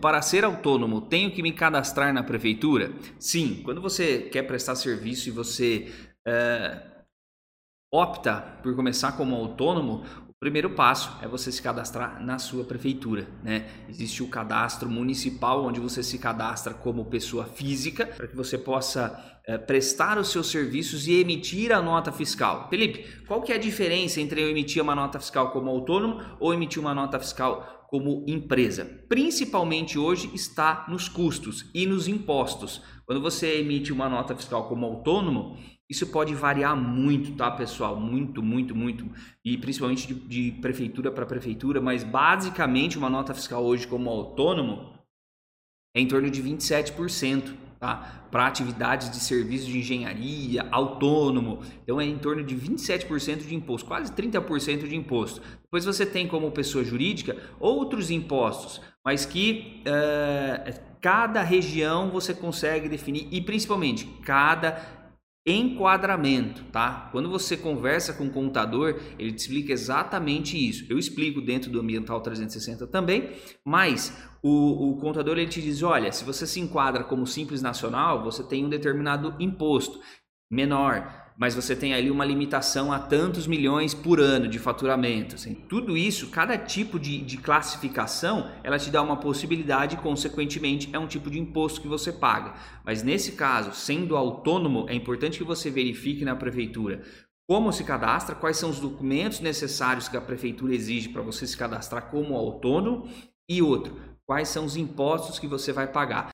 para ser autônomo, tenho que me cadastrar na prefeitura? Sim, quando você quer prestar serviço e você é, opta por começar como autônomo, primeiro passo é você se cadastrar na sua prefeitura, né? Existe o cadastro municipal onde você se cadastra como pessoa física para que você possa é, prestar os seus serviços e emitir a nota fiscal. Felipe, qual que é a diferença entre eu emitir uma nota fiscal como autônomo ou emitir uma nota fiscal como empresa? Principalmente hoje está nos custos e nos impostos. Quando você emite uma nota fiscal como autônomo, isso pode variar muito, tá, pessoal? Muito, muito, muito. E principalmente de, de prefeitura para prefeitura, mas basicamente uma nota fiscal hoje como autônomo é em torno de 27%, tá? Para atividades de serviço de engenharia, autônomo. Então é em torno de 27% de imposto, quase 30% de imposto. Depois você tem como pessoa jurídica outros impostos, mas que uh, cada região você consegue definir e principalmente cada enquadramento, tá? Quando você conversa com o contador, ele te explica exatamente isso. Eu explico dentro do Ambiental 360 também, mas o, o contador ele te diz, olha, se você se enquadra como simples nacional, você tem um determinado imposto menor mas você tem ali uma limitação a tantos milhões por ano de faturamento. Assim. Tudo isso, cada tipo de, de classificação, ela te dá uma possibilidade e, consequentemente, é um tipo de imposto que você paga. Mas nesse caso, sendo autônomo, é importante que você verifique na prefeitura como se cadastra, quais são os documentos necessários que a prefeitura exige para você se cadastrar como autônomo e outro, quais são os impostos que você vai pagar.